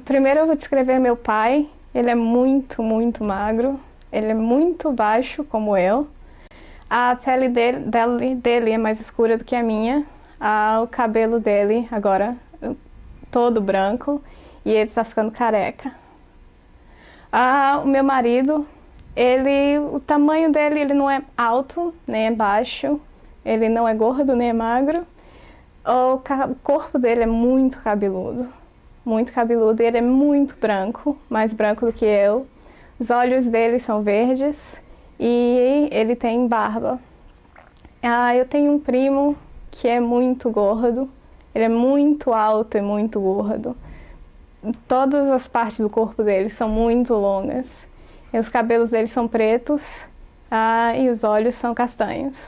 Primeiro eu vou descrever meu pai. Ele é muito, muito magro. Ele é muito baixo, como eu. A pele dele, dele, dele é mais escura do que a minha. Ah, o cabelo dele agora todo branco e ele está ficando careca. Ah, o meu marido, ele, o tamanho dele, ele não é alto nem é baixo, ele não é gordo nem é magro. O, corpo dele é muito cabeludo muito cabeludo e ele é muito branco, mais branco do que eu. Os olhos dele são verdes e ele tem barba. Ah, eu tenho um primo que é muito gordo, ele é muito alto e muito gordo. Todas as partes do corpo dele são muito longas. E os cabelos dele são pretos ah, e os olhos são castanhos.